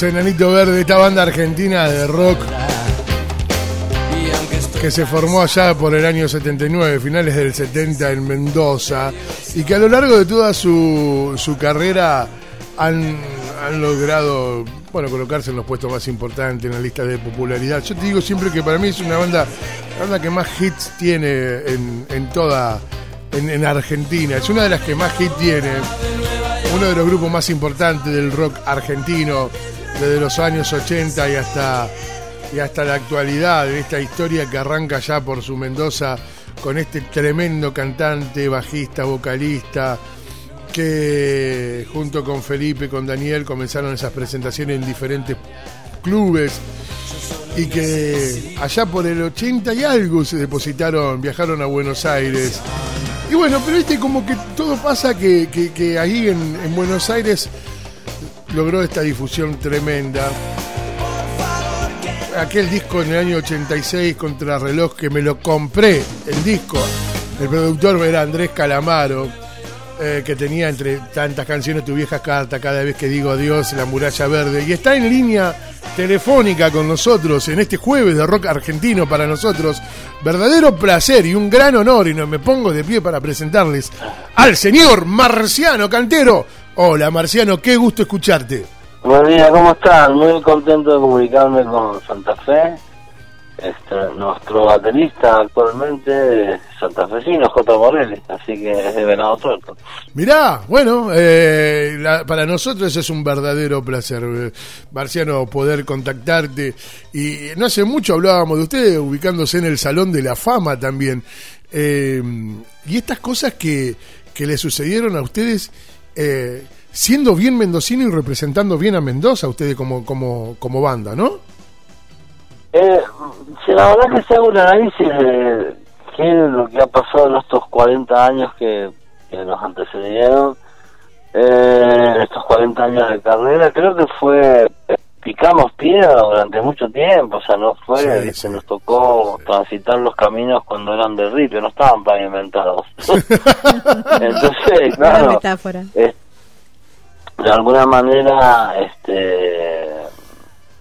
Los Enanitos Verdes, esta banda argentina de rock que se formó allá por el año 79, finales del 70 en Mendoza, y que a lo largo de toda su, su carrera han, han logrado bueno, colocarse en los puestos más importantes en la lista de popularidad. Yo te digo siempre que para mí es una banda, banda que más hits tiene en, en toda, en, en Argentina. Es una de las que más hits tiene. Uno de los grupos más importantes del rock argentino desde los años 80 y hasta y hasta la actualidad, en esta historia que arranca ya por su Mendoza con este tremendo cantante, bajista, vocalista, que junto con Felipe, con Daniel, comenzaron esas presentaciones en diferentes clubes y que allá por el 80 y algo se depositaron, viajaron a Buenos Aires. Y bueno, pero este como que todo pasa que, que, ahí en Buenos Aires logró esta difusión tremenda aquel disco en el año 86 contra reloj que me lo compré, el disco. El productor era Andrés Calamaro, eh, que tenía entre tantas canciones tu vieja carta, cada vez que digo adiós, la muralla verde. Y está en línea telefónica con nosotros en este jueves de rock argentino para nosotros. Verdadero placer y un gran honor, y me pongo de pie para presentarles al señor Marciano Cantero. Hola Marciano, qué gusto escucharte. Buen día, ¿cómo están? Muy contento de comunicarme con Santa Fe. Este, nuestro baterista actualmente es santafesino, J. Morelli, así que es de Venado Tuerto. Mirá, bueno, eh, la- para nosotros es un verdadero placer, eh, Marciano, poder contactarte. Y no hace mucho hablábamos de usted, ubicándose en el Salón de la Fama también. Eh, y estas cosas que, que le sucedieron a ustedes, eh, siendo bien mendocino y representando bien a Mendoza, ustedes como, como, como banda, ¿no? Eh, si la verdad que se hago un análisis de qué es lo que ha pasado en estos 40 años que, nos antecedieron, eh, estos 40 años de carrera, creo que fue, picamos piedra durante mucho tiempo, o sea, no fue Sí, que sí. se nos tocó transitar los caminos cuando eran de ripio, no estaban pavimentados. Entonces, claro, metáfora. es- de alguna manera, este,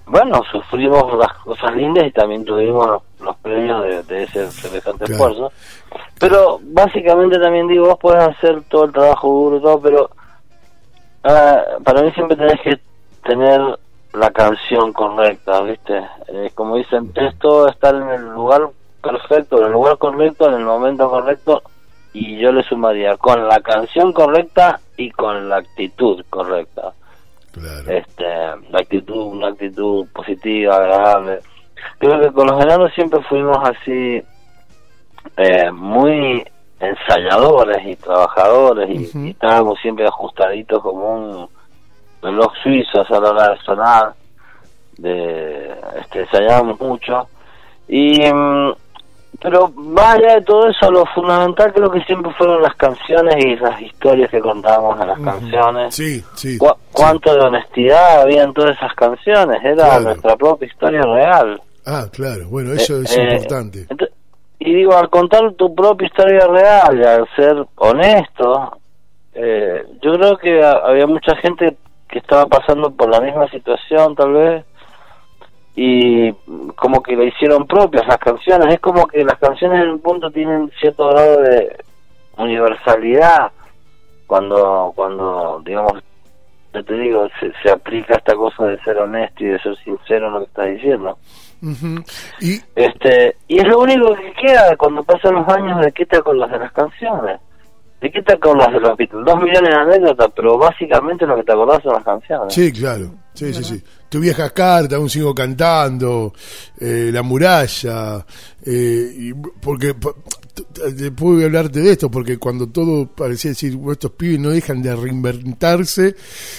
bueno, sufrimos las cosas lindas y también tuvimos los, los premios de, de ese semejante Claro. esfuerzo. Pero básicamente también digo, vos podés hacer todo el trabajo duro y todo, pero ah, para mí siempre tenés que tener la canción correcta, ¿viste? Eh, como dicen, esto estar en el lugar perfecto, en el lugar correcto, en el momento correcto, y yo le sumaría con la canción correcta y con la actitud correcta. Claro. Este, la actitud, una actitud positiva, agradable. Creo que con los enanos siempre fuimos así, eh, muy ensayadores y trabajadores, y, y estábamos siempre ajustaditos como un reloj suizo a la hora de sonar, de, este, ensayábamos mucho. Y, mm, pero más allá de todo eso, lo fundamental creo que siempre fueron las canciones y las historias que contábamos en las canciones. Sí, sí. Cu- ¿Cuánto de honestidad había en todas esas canciones? Era Claro. nuestra propia historia real. Ah, claro, bueno, eso Eh, es eh, importante. ent- y digo, al contar tu propia historia real y al ser honesto, eh, yo creo que ha- había mucha gente que estaba pasando por la misma situación tal vez y como que la hicieron propias las canciones. Es como que las canciones en un punto tienen cierto grado de universalidad cuando, cuando digamos, yo te digo, se, se aplica esta cosa de ser honesto y de ser sincero en lo que estás diciendo. Y Este, y es lo único que queda cuando pasan los años de qué te acuerdas de las canciones. ¿De qué te acuerdas de los Beatles? Dos millones de anécdotas, pero básicamente lo que te acordás son las canciones. Sí, claro. Sí, sí, sí. Tu vieja carta, aún sigo cantando, eh, La muralla, eh, y porque t- puedo hablarte de esto, porque cuando todo parecía decir, "Bueno, estos pibes no dejan de reinventarse,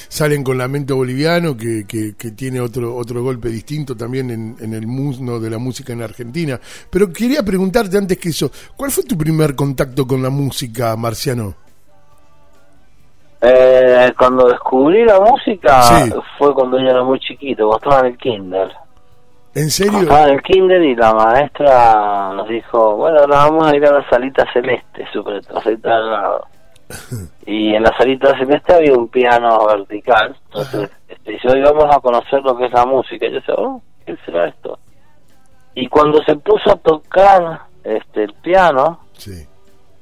salen con Lamento Boliviano, que, que, que tiene otro, otro golpe distinto también en, en el mundo de la música en Argentina. Pero quería preguntarte antes que eso, ¿cuál fue tu primer contacto con la música, Marciano? Eh, cuando descubrí la música Sí. fue cuando yo era muy chiquito, cuando estaba en el kinder. ¿En serio? En el kinder y la maestra nos dijo, bueno, ahora vamos a ir a la salita celeste, super, la salita al lado. y en la salita celeste había un piano vertical. Entonces, este, yo íbamos a conocer lo que es la música. Y yo decía, oh, ¿qué será esto? Y cuando se puso a tocar este el piano, Sí.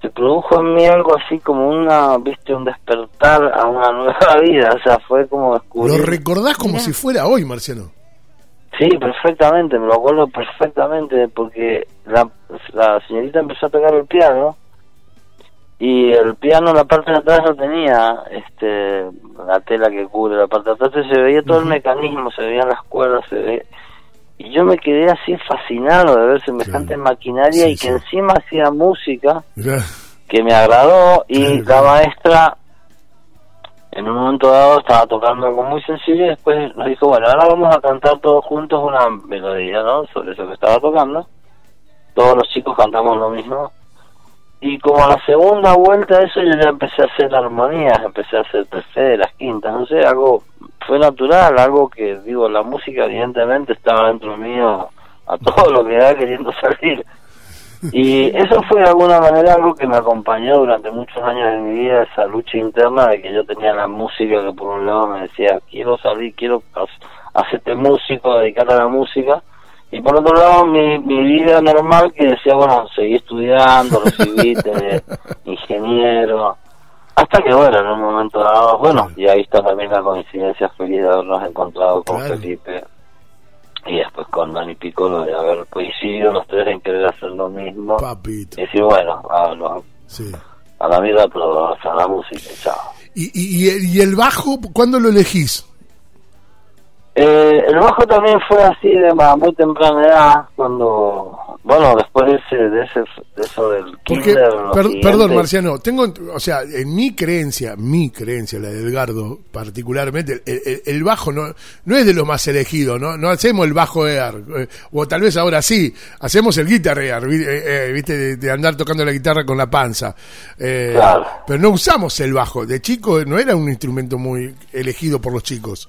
se produjo en mí algo así como una, viste, un despertar a una nueva vida. O sea, fue como Lo descubrir. recordás como si fuera hoy, Marciano. Sí, perfectamente, me lo acuerdo perfectamente porque la, la señorita empezó a tocar el piano y el piano en la parte de atrás no tenía este la tela que cubre la parte de atrás, entonces se veía todo el mecanismo, se veían las cuerdas, se ve y yo me quedé así fascinado de ver semejante maquinaria Sí, y que sí. encima hacía música que me agradó y Claro. la maestra en un momento dado estaba tocando algo muy sencillo y después nos dijo, bueno, ahora vamos a cantar todos juntos una melodía, ¿no? Sobre eso que estaba tocando. Todos los chicos cantamos lo mismo. Y como a la segunda vuelta de eso yo ya empecé a hacer armonías, empecé a hacer terceras, quintas, no sé, algo fue natural, algo que, digo, la música evidentemente estaba dentro mío a todo lo que era queriendo salir. Y eso fue de alguna manera algo que me acompañó durante muchos años de mi vida, esa lucha interna de que yo tenía la música que por un lado me decía, quiero salir, quiero ha- hacerte músico, dedicarte a la música, y por otro lado mi, mi vida normal que decía, bueno, seguí estudiando, recibiste, ingeniero, hasta que bueno, en un momento dado, bueno, y ahí está también la coincidencia feliz de habernos encontrado con Claro. Felipe y después con Dani Piccolo de haber coincidido los tres en querer hacer lo mismo Papito. y decir bueno a, lo- Sí. a la mierda todo a la música chao ¿Y, y, y el- bajo, cuándo lo elegís? eh, el bajo también fue así de ma- muy temprana edad cuando bueno después de ese de ese de eso del Porque, kinder per- perdón, Marciano, tengo, o sea, en mi creencia, mi creencia, la de Edgardo particularmente, el, el- el bajo no, no es de los más elegidos, ¿no? No hacemos el bajo air, eh, o tal vez ahora sí, hacemos el guitar air, eh, eh, viste, de, de andar tocando la guitarra con la panza. Eh, Claro. Pero no usamos el bajo. De chico no era un instrumento muy elegido por los chicos.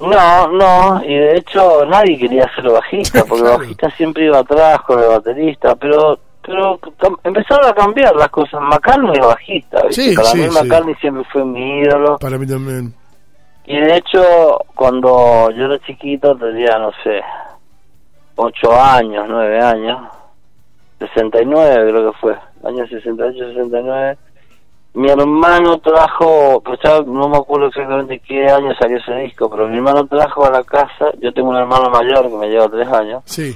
No, no, y de hecho nadie quería ser bajista, porque el bajista siempre iba atrás con el baterista, pero pero empezaron a cambiar las cosas. McCartney es bajista. Sí, para sí, mí sí. McCartney siempre fue mi ídolo. Para mí también. Y de hecho, cuando yo era chiquito, tenía, no sé, 8 años, 9 años, 69 creo que fue, año 68, 69, mi hermano trajo, pues ya no me acuerdo exactamente qué año salió ese disco, pero mi hermano trajo a la casa, yo tengo un hermano mayor que me lleva 3 años, Sí.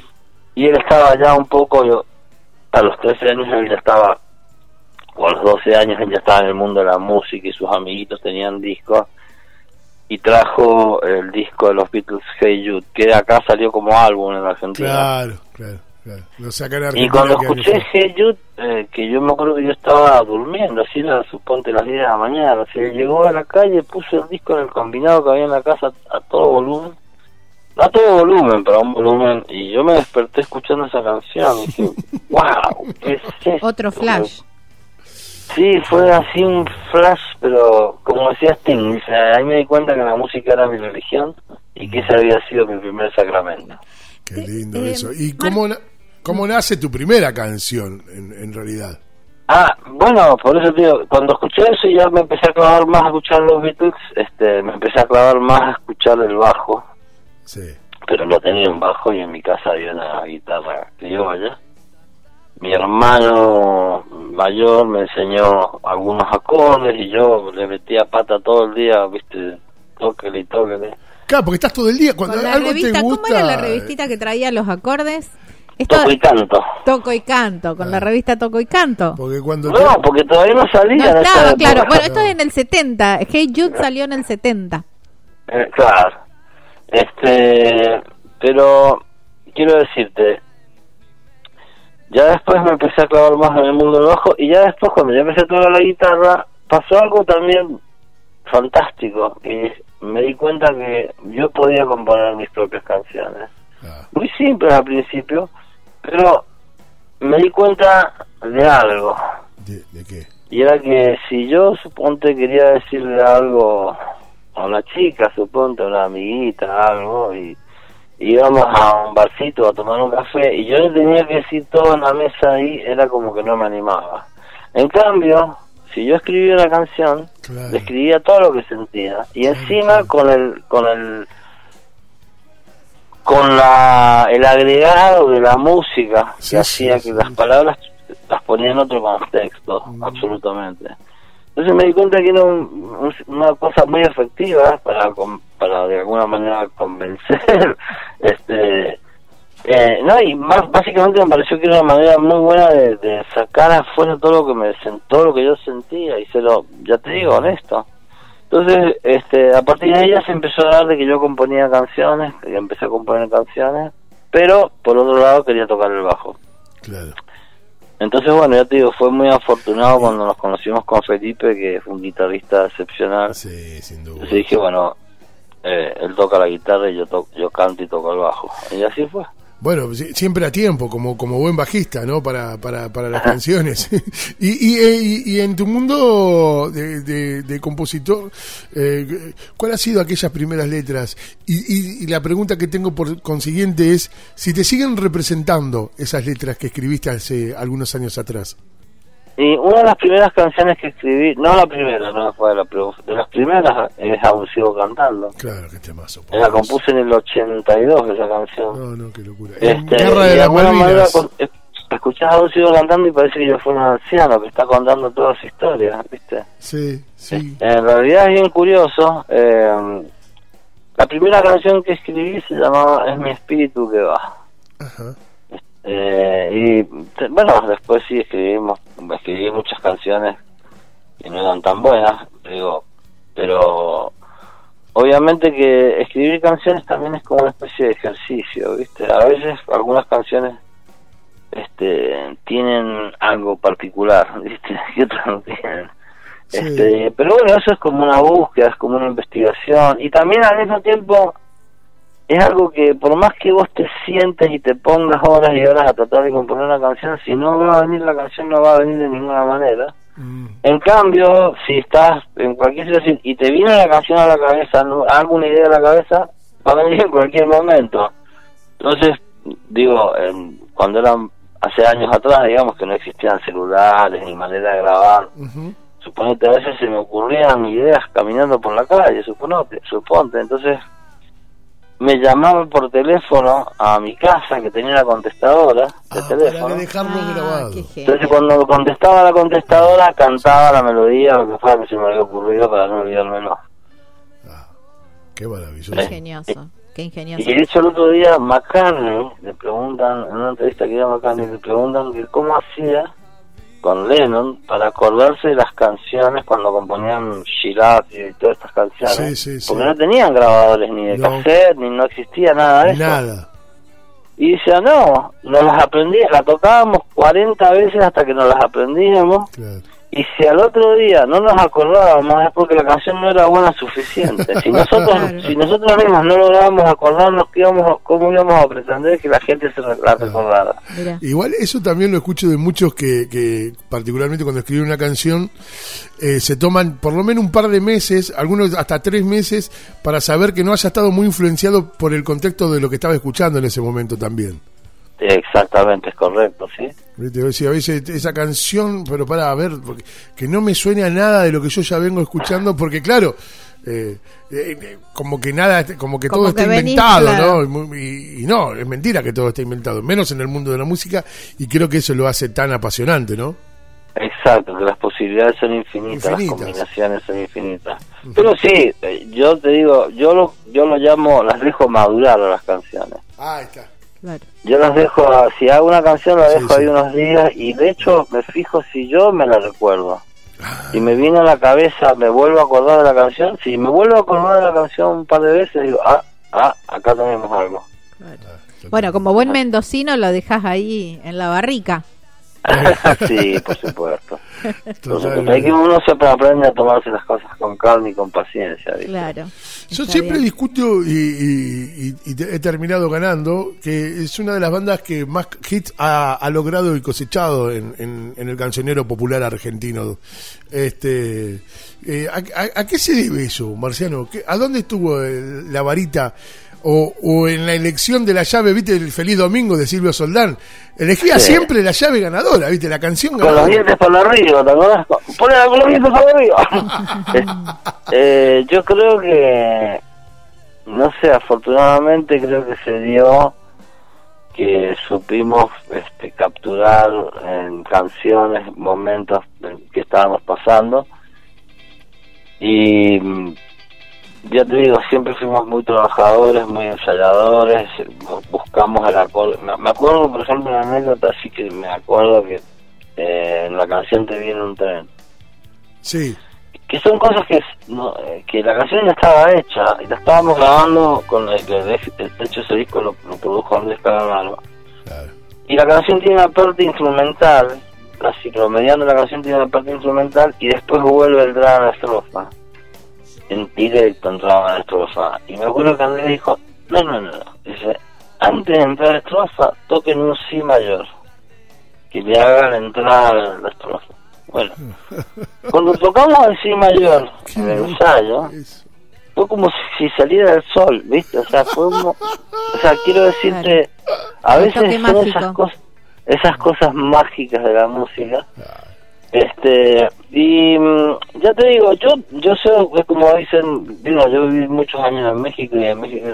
y él estaba ya un poco, yo, a los 13 años él ya estaba, o a los 12 años él ya estaba en el mundo de la música y sus amiguitos tenían discos, y trajo el disco de los Beatles Hey Jude, que acá salió como álbum en la Argentina. Claro, claro, claro. Lo sacan a Y cuando escuché Jude, eh, que yo me acuerdo que yo estaba durmiendo, así era, suponte las 10 de la mañana, se llegó a la calle, puso el disco en el combinado que había en la casa a todo volumen, no a todo volumen, pero a un volumen, y yo me desperté escuchando esa canción, y dije, wow, ¿qué es esto? Otro flash. Sí, fue así un flash, pero como decía Sting, dice, ahí me di cuenta que la música era mi religión y que ese había sido mi primer sacramento. Qué lindo Eh, eso. ¿Y cómo, cómo nace tu primera canción, en, en realidad? Ah, bueno, por eso te digo, cuando escuché eso ya me empecé a clavar más a escuchar los Beatles, este, me empecé a clavar más a escuchar el bajo, Sí. pero no tenía un bajo y en mi casa había una guitarra criolla. Mi hermano mayor me enseñó algunos acordes y yo le metía pata todo el día, viste, tóquele y tóquele. Claro, porque estás todo el día. Cuando Con la algo revista, te ¿cómo era la revistita que traía los acordes? Esto, Toco y canto. Toco y Canto, con la revista Toco y Canto. Porque cuando. No, porque todavía no salía No estaba, claro. Bueno, esto es en el 70. Hey Jude salió en el 70. Eh, claro. Este, pero quiero decirte, ya después me empecé a clavar más en el mundo del bajo y ya después cuando ya empecé a tocar la guitarra pasó algo también fantástico y me di cuenta que yo podía componer mis propias canciones. Ah, Muy simples al principio, pero me di cuenta de algo. ¿de, de qué? Y era que si yo, suponte, quería decirle algo a una chica, suponte, a una amiguita, algo, y, y íbamos a un barcito a tomar un café, y yo le tenía que decir todo en la mesa ahí, era como que no me animaba. En cambio, si yo escribía una canción, Claro. le escribía todo lo que sentía y encima con el con el con la el agregado de la música Sí, que sí, hacía sí. que las palabras las ponía en otro contexto, Mm. absolutamente. Entonces me di cuenta que era un- un- una cosa muy efectiva para para de alguna manera convencer este eh, no y más básicamente me pareció que era una manera muy buena de, de sacar afuera todo lo que me sentó lo que yo sentía y se lo ya te digo honesto. Entonces este a partir de ella se empezó a dar de que yo componía canciones que yo empecé a componer canciones pero por otro lado quería tocar el bajo. Claro. entonces bueno ya te digo fue muy afortunado cuando nos conocimos con Felipe que fue un guitarrista excepcional. Sí, sin duda. entonces dije bueno eh, él toca la guitarra y yo to yo canto y toco el bajo. Y así fue Bueno, si- siempre a tiempo, como, como buen bajista, ¿no? Para, para, para las canciones. y, y, eh, y, y en tu mundo de, de, de compositor, eh, ¿cuál ha sido aquellas primeras letras? Y, y, y la pregunta que tengo por consiguiente es, si te siguen representando esas letras que escribiste hace algunos años atrás. Y una de las primeras canciones que escribí, no la primera, no fue la, pero de las primeras es Aún sigo cantando. Claro, que temazo. por La compuse en el 82 esa canción. No, no, qué locura. Este, Guerra de las alguna manera eh, escuchás Aún sigo cantando y parece que yo fui un anciano que está contando toda su historia, ¿viste? Sí, sí. En realidad es bien curioso. eh, la primera canción que escribí se llamaba Es mi espíritu que va. Ajá. Eh, y bueno, después sí escribimos, escribí muchas canciones que no eran tan buenas, digo, pero obviamente que escribir canciones también es como una especie de ejercicio, ¿viste? A veces algunas canciones este tienen algo particular, ¿viste? Y otras no tienen. Sí. Este, pero bueno, eso es como una búsqueda, es como una investigación y también al mismo tiempo es algo que por más que vos te sientes y te pongas horas y horas a tratar de componer una canción, si no va a venir la canción no va a venir de ninguna manera. Mm, En cambio, si estás en cualquier situación y te viene la canción a la cabeza, no, alguna idea a la cabeza, va a venir en cualquier momento. Entonces, digo, em, cuando eran hace años atrás, digamos que no existían celulares ni manera de grabar, ujú. suponete a veces se me ocurrían ideas caminando por la calle, suponete, suponte, entonces me llamaban por teléfono a mi casa que tenía la contestadora de Ah, teléfono. para dejarlo Ah, grabado. Entonces cuando contestaba la contestadora cantaba la melodía lo que fuera que se me había ocurrido para no olvidármelo. Ah, qué maravilloso. Qué ingenioso, qué ingenioso. Y de hecho el otro día McCartney le preguntan, en una entrevista que dio a McCartney, le preguntan que cómo hacía con Lennon para acordarse de las canciones cuando componían Shiraz y todas estas canciones. Sí, sí, sí. Porque no tenían grabadores ni de No. cassette, ni no existía nada de eso. Nada. Y decía, no, nos las aprendí, la tocábamos 40 veces hasta que nos las aprendíamos. Claro. Y si al otro día no nos acordábamos es porque la canción no era buena suficiente. Si nosotros, Claro. si nosotros mismos no lográbamos acordarnos que íbamos, cómo íbamos a pretender que la gente se la recordara. Mira. Igual eso también lo escucho de muchos que, que particularmente cuando escriben una canción, eh, se toman por lo menos un par de meses, algunos hasta tres meses, para saber que no haya estado muy influenciado por el contexto de lo que estaba escuchando en ese momento también. Exactamente, es correcto, ¿sí? ¿Viste? A veces esa canción, pero para ver, porque, que no me suene a nada de lo que yo ya vengo escuchando, porque claro, eh, eh, como que nada, como que Como todo que está venís, inventado, claro. ¿no? Y mu- Y, y no, es mentira que todo esté inventado, menos en el mundo de la música, y creo que eso lo hace tan apasionante, ¿no? Exacto, que las posibilidades son infinitas, Infinitas. las combinaciones son infinitas. Pero sí, eh, yo te digo, yo lo, yo lo llamo, las dejo madurar a las canciones. Ah, ahí está. Claro. Yo las dejo, a- si hago una canción la dejo sí. ahí unos días y de hecho me fijo si yo me la recuerdo. Ah. Si me viene a la cabeza, me vuelvo a acordar de la canción. Si me vuelvo a acordar de la canción un par de veces, digo, ah, ah, acá tenemos algo. Bueno, como buen mendocino lo dejas ahí en la barrica. sí, por supuesto. Totalmente. Hay que uno siempre aprende a tomarse las cosas con calma y con paciencia. ¿viste? Claro. Yo siempre bien. discuto y, y- y- y te- he terminado ganando que es una de las bandas que más hits ha, ha logrado y cosechado en, en- en el cancionero popular argentino. Este, eh, ¿a, a- a qué se debe eso, Marciano? ¿Qué- ¿A dónde estuvo el- la varita o, o en la elección de la llave, viste, el Feliz Domingo de Silvio Soldán, elegía Sí. siempre la llave ganadora, viste, la canción Con los ganadora. dientes para arriba, ¿te acordás? Ponela con los dientes para arriba. eh, yo creo que, no sé, afortunadamente creo que se dio que supimos este, capturar en canciones momentos que estábamos pasando y ya te digo, siempre fuimos muy trabajadores, muy ensayadores, bu- buscamos el acorde. Me me acuerdo, por ejemplo, una anécdota, así que me acuerdo que eh, en la canción Te viene un tren. Sí, Que son cosas que, no, eh, que la canción ya estaba hecha y la estábamos grabando con el que de, hecho ese disco lo, lo produjo Andrés Calamaro. claro. Y la canción tiene una parte instrumental, casi promediando la canción tiene una parte instrumental y después vuelve a entrar a la estrofa. En directo entraba a la estrofa. Y me acuerdo que Andrés dijo, no, no, no, no. Dice, antes de entrar a la estrofa, toquen un si mayor. Que le hagan entrar a la estrofa. Bueno, cuando tocamos el si mayor en el ensayo, fue como si, saliera el sol, ¿viste? O sea, fue como... O sea, quiero decirte, a Un veces son esas cosas, esas cosas mágicas de la música. Este, y mm, ya te digo, yo yo sé, es como dicen, digo, yo viví muchos años en México y en México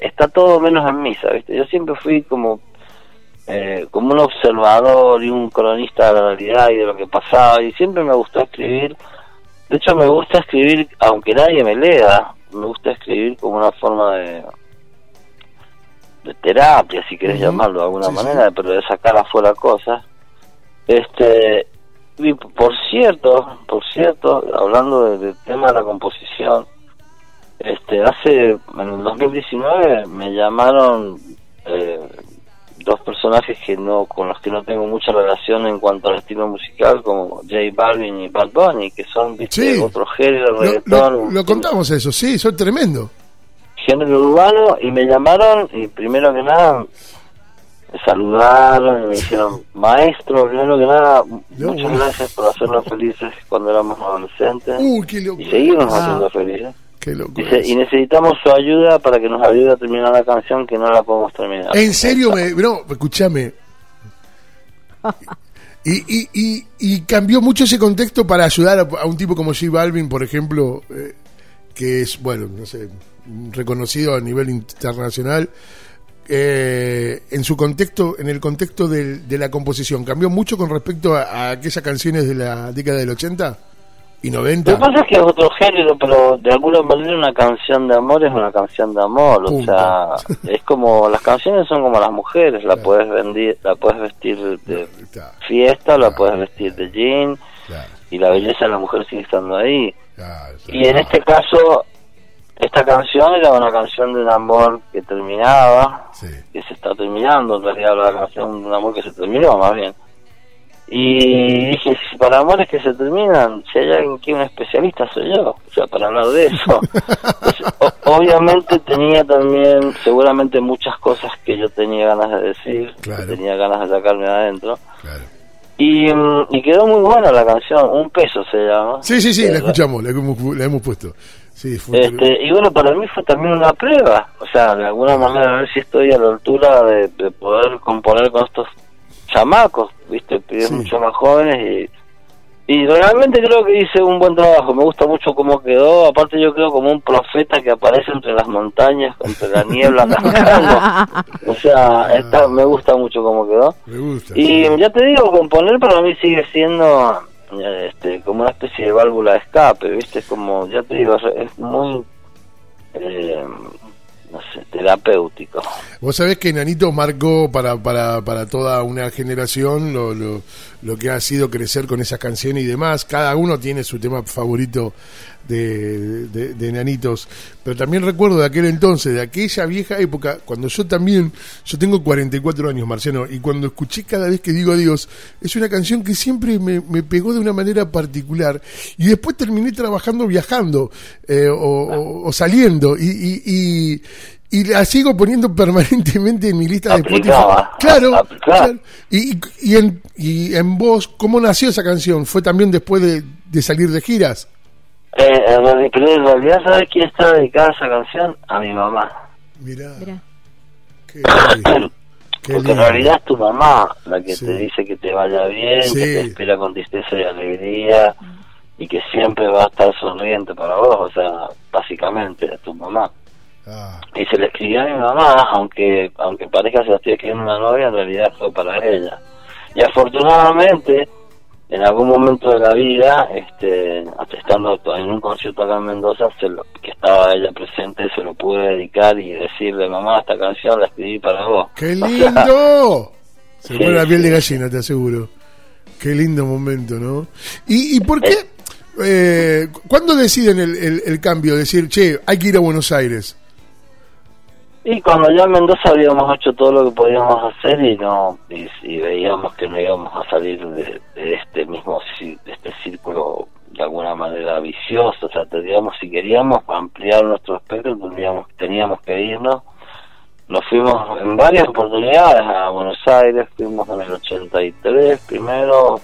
está todo menos en misa, ¿viste? Yo siempre fui como eh, como un observador y un cronista de la realidad y de lo que pasaba y siempre me gustó escribir de hecho me gusta escribir aunque nadie me lea me gusta escribir como una forma de de terapia si querés llamarlo de alguna Sí, sí. manera pero de sacar afuera cosas este y por cierto por cierto hablando de- del tema de la composición este hace en el 2019 me llamaron eh, dos personajes que no con los que no tengo mucha relación en cuanto al estilo musical como J Balvin y Bad Bunny que son. Sí. otro género Lo, reggaetón lo- lo contamos eso, sí, son tremendo. género urbano y me llamaron y primero que nada saludaron y me dijeron maestro primero que nada muchas bueno. gracias por hacernos felices cuando éramos adolescentes Uy, qué y seguimos Ah. haciendo felices Qué. Dice, y necesitamos su ayuda para que nos ayude a terminar la canción que no la podemos terminar. En serio, me, no, escúchame. Y, y, y, y cambió mucho ese contexto para ayudar a, a un tipo como J Balvin, por ejemplo, eh, que es, bueno, no sé, reconocido a nivel internacional. Eh, en su contexto, en el contexto del- de la composición, ¿cambió mucho con respecto a, a aquellas canciones de la década del 80 y Lo 90? que pasa es que es otro género, pero de alguna manera una canción de amor es una canción de amor. Punto. O sea, es como las canciones son como las mujeres, la Claro. puedes vendir, la puedes vestir de fiesta, la Claro. puedes vestir de jean y la belleza de la mujer sigue estando ahí. Y en este caso, esta canción era una canción de un amor que terminaba, sí. que se está terminando, en realidad la canción de un amor que se terminó más bien. Y dije, si para amores que se terminan, si hay alguien que un especialista soy yo, o sea, para hablar de eso. Entonces, obviamente tenía también, seguramente muchas cosas que yo tenía ganas de decir, Claro. que tenía ganas de sacarme adentro. Claro. Y, mm, y quedó muy buena la canción, Un Peso se llama. Sí, sí, sí, la Eh, escuchamos, la hemos, la hemos puesto. Sí, fue Este, y bueno, para mí fue también una prueba, o sea, de alguna manera a ver si estoy a la altura de, de poder componer con estos chamacos, viste, pibes Sí. mucho más jóvenes y, y realmente creo que hice un buen trabajo, me gusta mucho cómo quedó, aparte yo creo como un profeta que aparece entre las montañas, entre la niebla o sea, esta, me gusta mucho cómo quedó. me gusta. Y sí. ya te digo, componer para mí sigue siendo este, como una especie de válvula de escape, ¿viste? Como, ya te digo, es- muy, eh, terapéutico. Vos sabés que Nanito marcó para, para, para toda una generación lo, lo, lo que ha sido crecer con esas canciones y demás. Cada uno tiene su tema favorito de, de, de Nanitos. Pero también recuerdo de aquel entonces, de aquella vieja época, cuando yo también, yo tengo 44 años, Marciano, y cuando escuché cada vez que digo adiós, es una canción que siempre me, me pegó de una manera particular. Y después terminé trabajando viajando eh, o, o- o saliendo. Y, y, y, y la sigo poniendo permanentemente en mi lista de Spotify. Claro, claro. Y, y, y en, y en vos, ¿cómo nació esa canción? ¿Fue también después de, de salir de giras? Eh, en realidad- pero en realidad, ¿sabes quién está dedicada a esa canción? A mi mamá. Mirá, Mirá. qué lindo. Qué Porque en realidad es tu mamá la que Sí. te dice que te vaya bien, Sí. que te espera con tristeza y alegría y que siempre va a estar sonriente para vos, o sea, básicamente es tu mamá. Ah, Y se le escribió a mi mamá, aunque aunque parezca que se la estoy escribiendo a una novia, en realidad fue para ella. Y afortunadamente, en algún momento de la vida, este, estando en un concierto acá en Mendoza, se lo- que estaba ella presente, se lo pude dedicar y decirle, mamá, esta canción la escribí para vos. ¡Qué lindo! Se Sí, pone la piel de gallina, te aseguro. Qué lindo momento, ¿no? ¿Y, y por qué? Eh, ¿Cuándo deciden el, el- el cambio? Decir, che, hay que ir a Buenos Aires. Y cuando ya en Mendoza habíamos hecho todo lo que podíamos hacer y no y, veíamos que no íbamos a salir de, este mismo de este círculo de alguna manera vicioso, o sea, teníamos si queríamos ampliar nuestro espectro teníamos teníamos que irnos. Nos fuimos en varias oportunidades a Buenos Aires, fuimos en el 83 primero,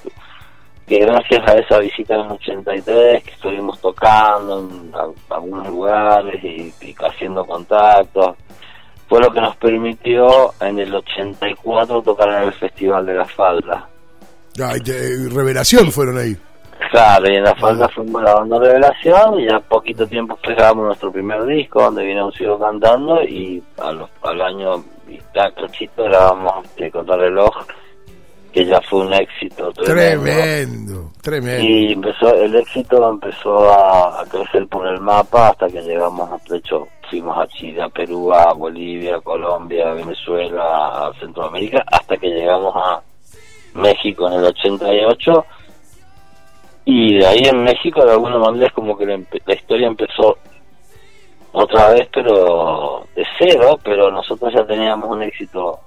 que gracias a esa visita en el 83 que estuvimos tocando en algunos lugares y haciendo contactos fue lo que nos permitió en el 84 tocar en el Festival de la Falda. Te- revelación fueron ahí. Claro, y en la Falda fuimos la banda Revelación y ya poquito tiempo grabamos nuestro primer disco donde vino un sigo cantando y a los- al año y cachito grabamos este, Contrarreloj que ya fue un éxito tremendo. Tremendo, tremendo. Y empezó, el éxito empezó a, a crecer por el mapa hasta que llegamos, de hecho, fuimos a Chile, a Perú, a Bolivia, Colombia, a Venezuela, a Centroamérica, hasta que llegamos a México en el 88. Y de ahí en México, de alguna manera, es como que la, la historia empezó otra vez, pero de cero, pero nosotros ya teníamos un éxito,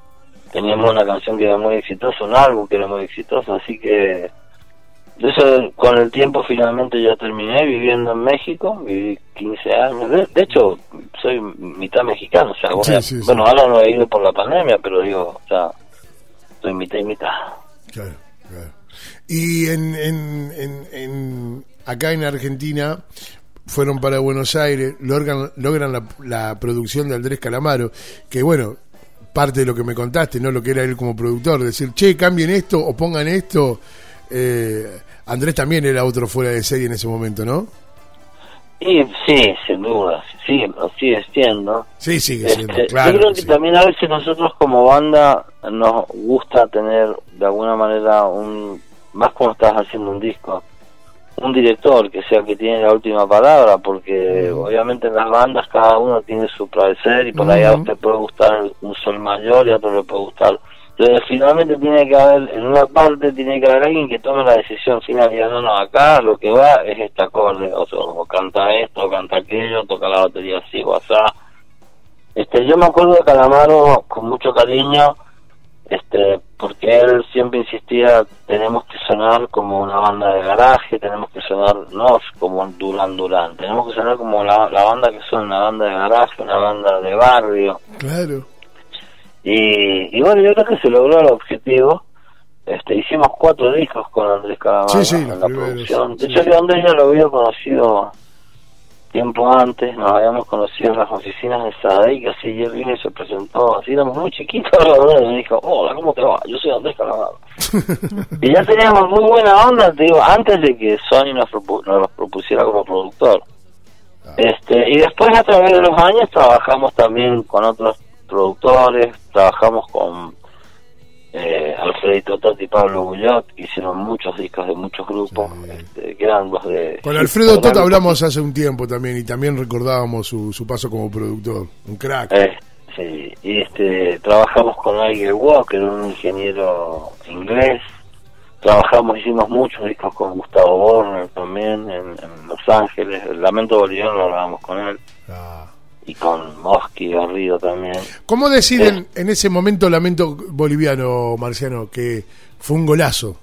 teníamos una canción que era muy exitosa, un álbum que era muy exitoso, así que eso con el tiempo finalmente ya terminé viviendo en México, viví 15 años, de, de hecho soy mitad mexicano, o sea, Sí, bueno, sí, sí. bueno, ahora no he ido por la pandemia, pero digo, o sea, soy mitad y mitad. Claro, claro. Y en, en, en, en- acá en Argentina fueron para Buenos Aires, logran, logran la, la producción de Andrés Calamaro, que bueno, parte de lo que me contaste, ¿no? Lo que era él como productor, decir, che, cambien esto o pongan esto. Eh, Andrés también era otro fuera de serie en ese momento, ¿no? Y sí, sin duda, sí, lo sigue siendo. Sí, sigue siendo, Este, claro. yo creo que sí. también a veces nosotros como banda nos gusta tener de alguna manera un más cuando estás haciendo un disco un director que sea que tiene la última palabra porque obviamente en las bandas cada uno tiene su parecer y por ahí a usted puede gustar un sol mayor y a otro le puede gustar finalmente tiene que haber en una parte tiene que haber alguien que tome la decisión final y no no acá lo que va es este acorde o, sea, o canta esto o canta aquello toca la batería así o así este, yo me acuerdo de Calamaro con mucho cariño, este, porque él siempre insistía, tenemos que sonar como una banda de garaje, tenemos que sonar no como Duran Duran, tenemos que sonar como la, la banda que son una banda de garaje, una banda de barrio. Claro. Y, y bueno, yo creo que se logró el objetivo. Este, hicimos cuatro discos con Andrés Calamaro Sí, sí, la producción. De hecho, yo Andrés ya lo había conocido tiempo antes, nos habíamos conocido en las oficinas de Sadaic, así y él vino y se presentó, así éramos muy chiquitos, y me dijo, hola, ¿cómo te va? Yo soy Andrés Calamaro. y ya teníamos muy buena onda, te digo, antes de que Sony nos, propu- nos los propusiera como productor. Este, y después a través de los años trabajamos también con otros productores, trabajamos con eh, Alfredito Totti y Pablo Bullot, que hicieron muchos discos de muchos grupos, Sí. este, que eran los de... Con Alfredo Tot Tot hablamos hace un tiempo también y también recordábamos su, su paso como productor. Un crack. Eh, sí, y este, trabajamos con Nigel Walker, un ingeniero inglés. Trabajamos, hicimos muchos discos con Gustavo Borner también en, en Los Ángeles. El Lamento Boliviano lo grabamos con él. Ah. Y con Mosky Garrido también. ¿Cómo deciden en ese momento Lamento Boliviano, Marciano, que fue un golazo?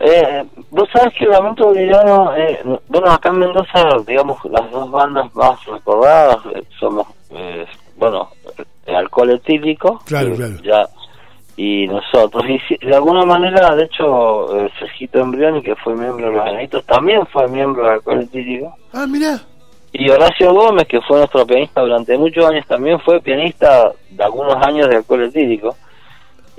Eh, Vos sabés que Lamento Boliviano, eh, bueno, acá en Mendoza, digamos, las dos bandas más recordadas eh, somos, eh, bueno, el alcohol etílico. Claro, que claro. Ya, y nosotros. Y si- de alguna manera, de hecho, eh, Sergito Embrioni, que fue miembro de los Enanitos, también fue miembro del alcohol etílico. Ah, mirá. Y Horacio Gómez, que fue nuestro pianista durante muchos años, también fue pianista de algunos años de alcohol etílico.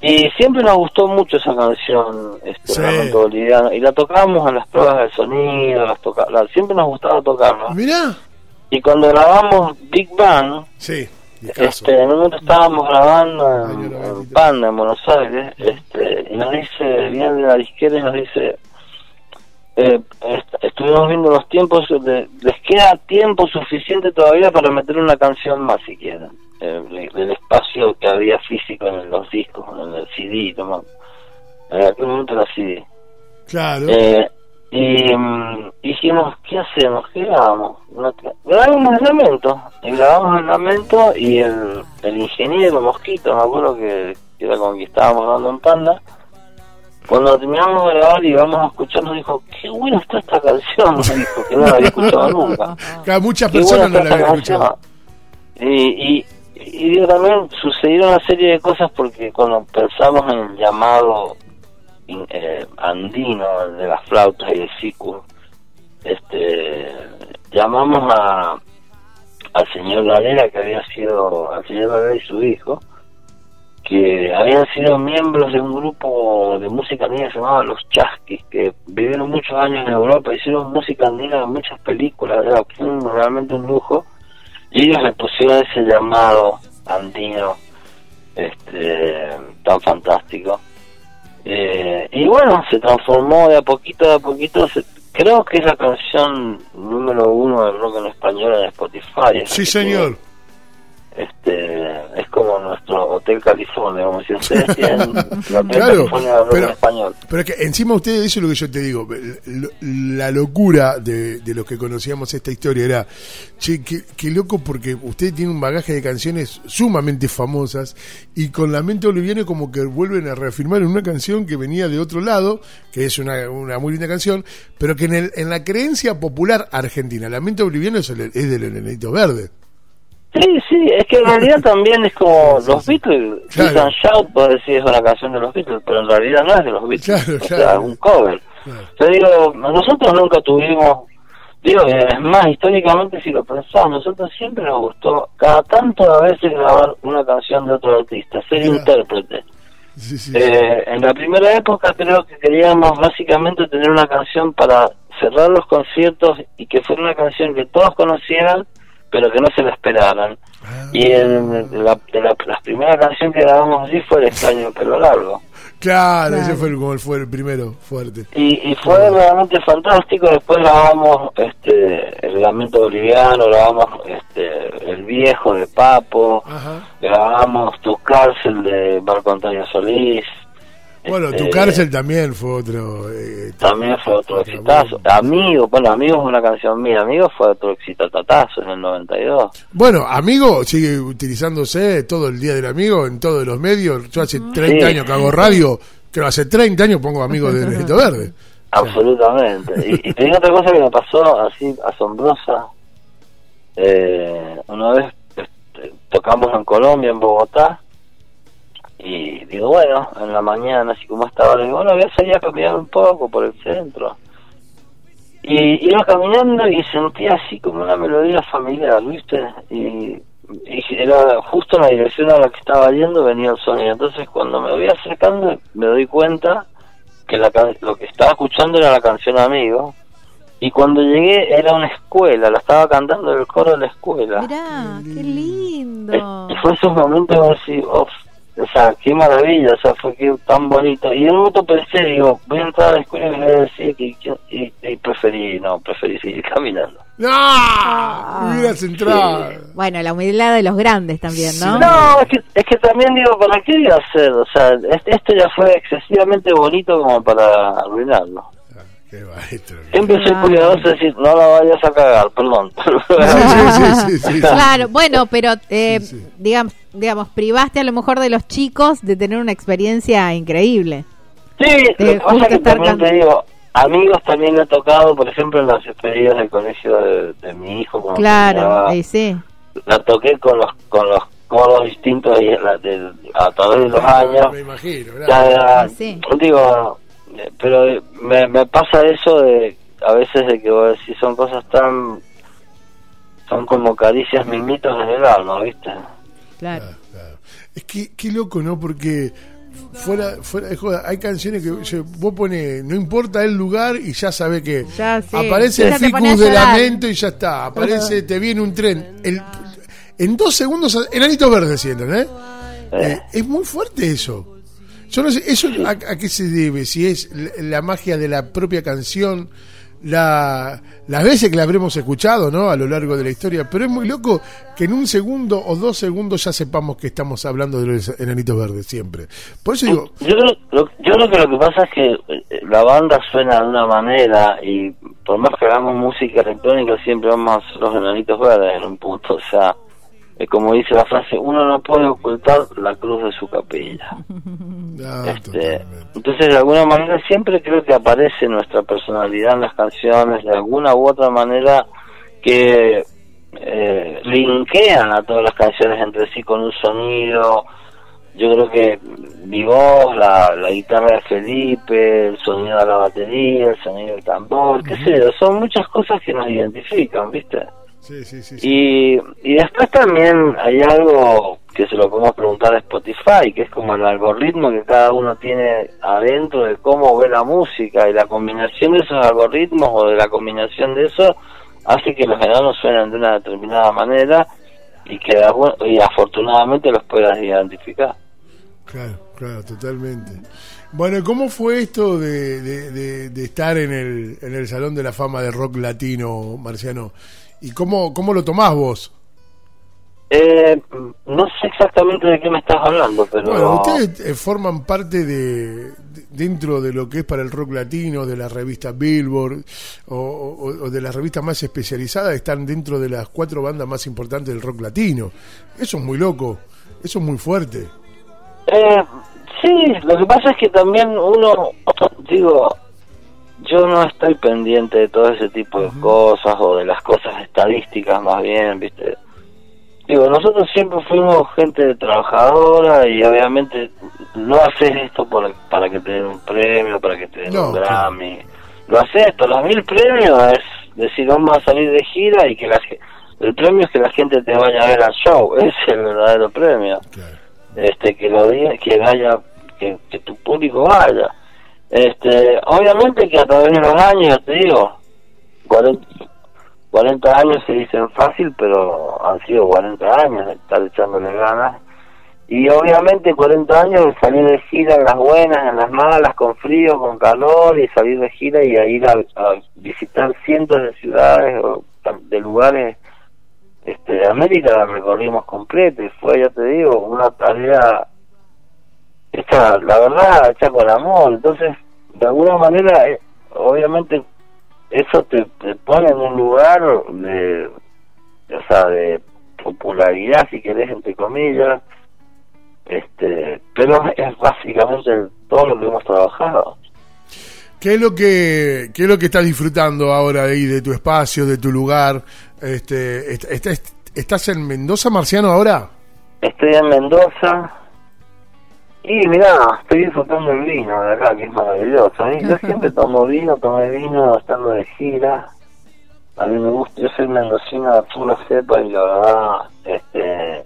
Y siempre nos gustó mucho esa canción, este, Sí. Lamento Boliviano, y la tocábamos en las pruebas del sonido, las toca la- siempre nos gustaba tocarla. Mirá. Y cuando grabamos Big Bang, Sí, este, en un momento estábamos grabando en, en 93. Panda, en Buenos Aires, este, y nos dice, viene de la disquera y nos dice, eh, est- estuvimos viendo los tiempos, de- les queda tiempo suficiente todavía para meter una canción más si quieren, eh, de- del espacio que había físico en los discos, en el CD, toma. en aquel momento era CD. Claro. Eh, y mm, dijimos, ¿qué hacemos? ¿Qué grabamos? Grabamos el lamento. Y grabamos el lamento y el, el ingeniero Mosquito, me acuerdo que, que era con quien estábamos grabando en Panda. Cuando terminamos de grabar y íbamos a escuchar, nos dijo, qué buena está esta canción, nos dijo, que no la había escuchado nunca. Claro, muchas personas no la habían escuchado. Y, y, y digo, también sucedieron una serie de cosas porque cuando pensamos en el llamado eh, andino de las flautas y el sicu, este, llamamos a al señor Valera que había sido al señor Valera y su hijo que habían sido miembros de un grupo de música andina llamaba Los Chasquis, que vivieron muchos años en Europa, hicieron música andina en muchas películas, era un- realmente un lujo, y ellos le pusieron ese llamado andino este tan fantástico. Eh, y bueno, se transformó de a poquito a poquito, se- creo que es la canción número uno del rock en español en Spotify. Sí, que, señor. este nuestro Hotel California, como si ustedes tienen el Hotel Claro, California pero- en español. Pero es que encima ustedes, eso es lo que yo te digo, la locura de, de los que conocíamos esta historia era, che, qué, qué loco porque usted tiene un bagaje de canciones sumamente famosas y con Lamento Boliviano como que vuelven a reafirmar en una canción que venía de otro lado, que es una, una muy linda canción, pero que en, el, en la creencia popular argentina, Lamento Boliviano es, el- es del Enanito Verde. Sí, sí, es que en realidad también es como los Beatles, Claro. Beat and Shout, puedo decir es una canción de los Beatles, pero en realidad no es de los Beatles, Claro, o claro. sea, es un cover. Yo digo, nosotros nunca tuvimos, digo, es más, históricamente si lo pensamos, nosotros siempre nos gustó, cada tanto a veces grabar una canción de otro artista, ser intérprete. Sí, sí, Eh, en la primera época creo que queríamos básicamente tener una canción para cerrar los conciertos y que fuera una canción que todos conocieran, pero que no se la esperaran. Ah. Y en la, de la, la primera canción que grabamos allí fue El extraño pelo largo. Claro, Claro. ese fue el, como el- fue el primero fuerte. Y, y fue realmente fantástico. Después grabamos este, El Lamento Boliviano, grabamos este, El Viejo de Papo, Ajá. grabamos Tu Cárcel de Marco Antonio Solís. Bueno, tu Este, cárcel también fue otro. eh, También fue otro exitazo. Amigo, bueno, Amigo es una canción mía. Amigo fue otro exitatazo en el 92. Bueno, amigo sigue utilizándose todo el día del amigo en todos los medios. Yo hace 30 Sí. años que hago radio, creo hace 30 años pongo amigo de Enanito Verde. Absolutamente. Y, y te digo otra cosa que me pasó así asombrosa. Eh, una vez este, tocamos en Colombia, en Bogotá, y digo, bueno, en la mañana, así como estaba, digo, bueno, voy a salir a caminar un poco por el centro. Y iba caminando y sentía así como una melodía familiar, ¿viste? Y, y era justo en la dirección a la que estaba yendo venía el sonido. Entonces, cuando me voy acercando, me doy cuenta que la, lo que estaba escuchando era la canción Amigo. Y cuando llegué era una escuela, la estaba cantando el coro de la escuela. Mirá, qué lindo. Y fue esos momentos así, uf, o sea, qué maravilla, o sea, fue que tan bonito. Y en un momento pensé, digo, voy a entrar a la escuela y le voy a decir que, y, y preferí, no, preferí seguir caminando. ¡No! Ah. Hubieras entrado. Bueno, la humildad de los grandes también, ¿no? No, es que, es que también digo, ¿para qué iba a hacer? O sea, es- esto ya fue excesivamente bonito como para arruinarlo. Ah, maestro. Siempre soy Ah. cuidadoso de decir, no la vayas a cagar, perdón. Sí, sí, sí, sí, sí. Claro, bueno, pero eh, Sí, sí. digamos, digamos, privaste a lo mejor de los chicos de tener una experiencia increíble. Sí, De lo que pasa que estar también can- te digo, amigos también he tocado, por ejemplo, en las despedidas del colegio de, de mi hijo. cuando Claro, ahí sí. La toqué con los con los coros distintos y la- del- a través de los años. Me imagino, Ya ¿verdad? era- Sí. digo, eh, pero eh, me, me pasa eso de a veces de que vos decís, son cosas tan son como caricias mimitos en el alma, ¿viste? Claro. Claro, claro. Es que qué loco, ¿no? Porque fuera fuera de joda, hay canciones que vos pones, no importa el lugar y ya sabés que Ya, sí. aparece Ya el ficus de lamento y ya está. Aparece, te viene un tren. El, en dos segundos, enanitos verdes sienten, ¿eh? Eh, es muy fuerte eso. Yo no sé, ¿eso a, a qué se debe? Si es la magia de la propia canción, la, las veces que la habremos escuchado, ¿no? A lo largo de la historia, pero es muy loco que en un segundo o dos segundos ya sepamos que estamos hablando de los enanitos verdes siempre. Por eso digo, Yo creo, lo- yo creo que lo que pasa es que eh, la banda suena de una manera y por más que hagamos música electrónica siempre vamos los enanitos verdes en un punto. O sea, es como dice la frase, uno no puede ocultar la cruz de su capilla. ah, Este, entonces, de alguna manera, siempre creo que aparece nuestra personalidad en las canciones, de alguna u otra manera que eh, linkean a todas las canciones entre sí con un sonido. Yo creo que mi voz, la, la guitarra de Felipe, el sonido de la batería, el sonido del tambor, qué sé yo, son muchas cosas que nos identifican, ¿viste? Sí, sí, sí. sí. Y, y después también hay algo que se lo podemos preguntar a Spotify, que es como el algoritmo que cada uno tiene adentro de cómo ve la música y la combinación de esos algoritmos o de la combinación de eso hace que los enanos suenen de una determinada manera y que de y afortunadamente los puedas identificar. Claro, claro, totalmente. Bueno, ¿cómo fue esto de, de- de- de estar en el, en el Salón de la Fama del Rock Latino, Marciano? ¿Y cómo, cómo lo tomás vos? Eh, no sé exactamente de qué me estás hablando, pero... Bueno, ustedes eh, forman parte de, de- dentro de lo que es para el rock latino, de la revista Billboard o, o- o de las revistas más especializadas, están dentro de las cuatro bandas más importantes del rock latino. Eso es muy loco, eso es muy fuerte. Eh, sí, lo que pasa es que también uno, digo, yo no estoy pendiente de todo ese tipo de cosas o de las cosas estadísticas más bien, ¿viste? Digo, nosotros siempre fuimos gente trabajadora y obviamente no haces esto por, para que te den un premio, para que te den No, un claro. Grammy. Lo haces esto, los mil premios es decir, vamos a salir de gira y que la, el premio es que la gente te vaya a ver al show, ese es el verdadero premio Claro. este que lo diga, que vaya que, que tu público vaya este obviamente que a través de los años te digo 40, 40 años se dicen fácil pero han sido 40 años de estar echándole ganas. Y obviamente 40 años de salir de gira en las buenas, en las malas, con frío, con calor y salir de gira y a ir a, a visitar cientos de ciudades o de lugares este, de América la recorrimos completa. Y fue, ya te digo, una tarea hecha, la verdad, hecha con amor. Entonces, de alguna manera, eh, obviamente, eso te, te pone en un lugar de, o sea, de popularidad, si querés, entre comillas. Este, pero es básicamente todo lo que hemos trabajado. ¿Qué es lo que qué es lo que estás disfrutando ahora ahí de tu espacio, de tu lugar? Este, est- est- est- ¿Estás en Mendoza, Marciano, ahora? Estoy en Mendoza y mirá, estoy disfrutando el vino de acá, que es maravilloso. ¿eh? Yo siempre tomo vino, tomé vino estando de gira. A mí me gusta, yo soy mendocino de pura cepa y la verdad, este,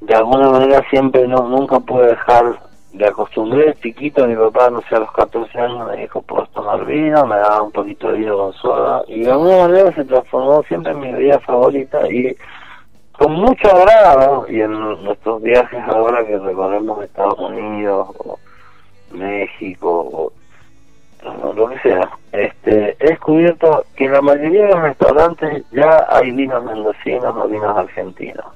de alguna manera siempre no nunca pude dejar de acostumbré chiquito, mi papá, no sé, a los 14 años me dijo, puedes tomar vino, me daba un poquito de vino con soda, y de alguna manera se transformó siempre en mi bebida favorita, y con mucho agrado y en nuestros viajes ahora que recorremos Estados Unidos o México o, lo que sea este he descubierto que en la mayoría de los restaurantes ya hay vinos mendocinos o vinos argentinos.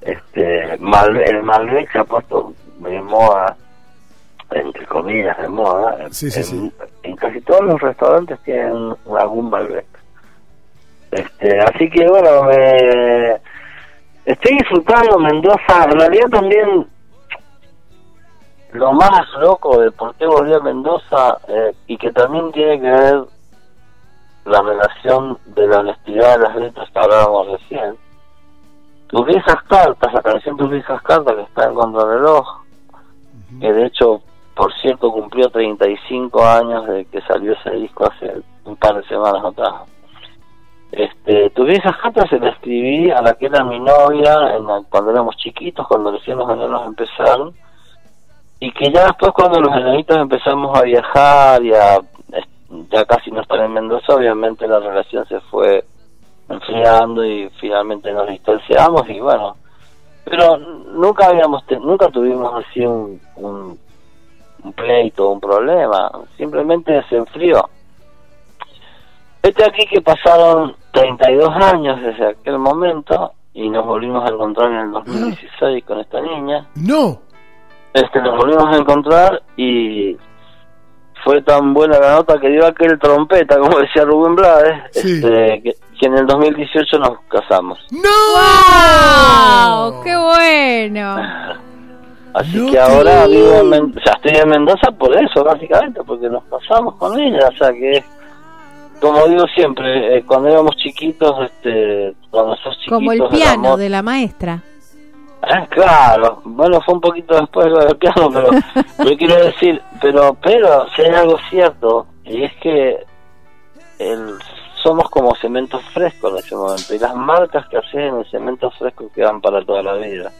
Este Malbec, el Malbec se ha puesto de moda entre comillas de moda. Sí, sí, en, sí. en casi todos los restaurantes tienen algún Malbec. Este así que bueno me Estoy disfrutando Mendoza, en realidad también lo más loco de por qué volví a Mendoza eh, y que también tiene que ver la relación de la honestidad de las letras que hablábamos recién. Tus viejas cartas, la canción Tus viejas cartas que está en Contrarreloj, que de hecho, por cierto, cumplió 35 años de que salió ese disco hace un par de semanas atrás. Este, tu vieja carta se la escribí a la que era mi novia en la- cuando éramos chiquitos, cuando recién los enanos empezaron, y que ya después cuando los enanitos empezamos a viajar y a ya casi no estar en Mendoza, obviamente la relación se fue enfriando y finalmente nos distanciamos y bueno, pero nunca habíamos te- nunca tuvimos así un, un, un pleito, un problema, simplemente se enfrió. Este aquí que pasaron 32 años desde aquel momento y nos volvimos a encontrar en el 2016 con esta niña. No. Este, nos volvimos a encontrar y fue tan buena la nota que dio aquel trompeta, como decía Rubén Blades, Sí. este, que, que en el 2018 nos casamos. ¡Wow! ¡Qué bueno! Así No que ahora vivo en o sea, estoy en Mendoza por eso, básicamente, porque nos casamos con ella, o sea que es, como digo siempre, eh, cuando éramos chiquitos, este, cuando sos chiquitos... Como el piano de la maestra. Ah, claro, bueno, fue un poquito después lo del piano, pero yo quiero decir, pero, pero, si hay algo cierto, y es que el, somos como cemento fresco en ese momento, y las marcas que haces en el cemento fresco quedan para toda la vida.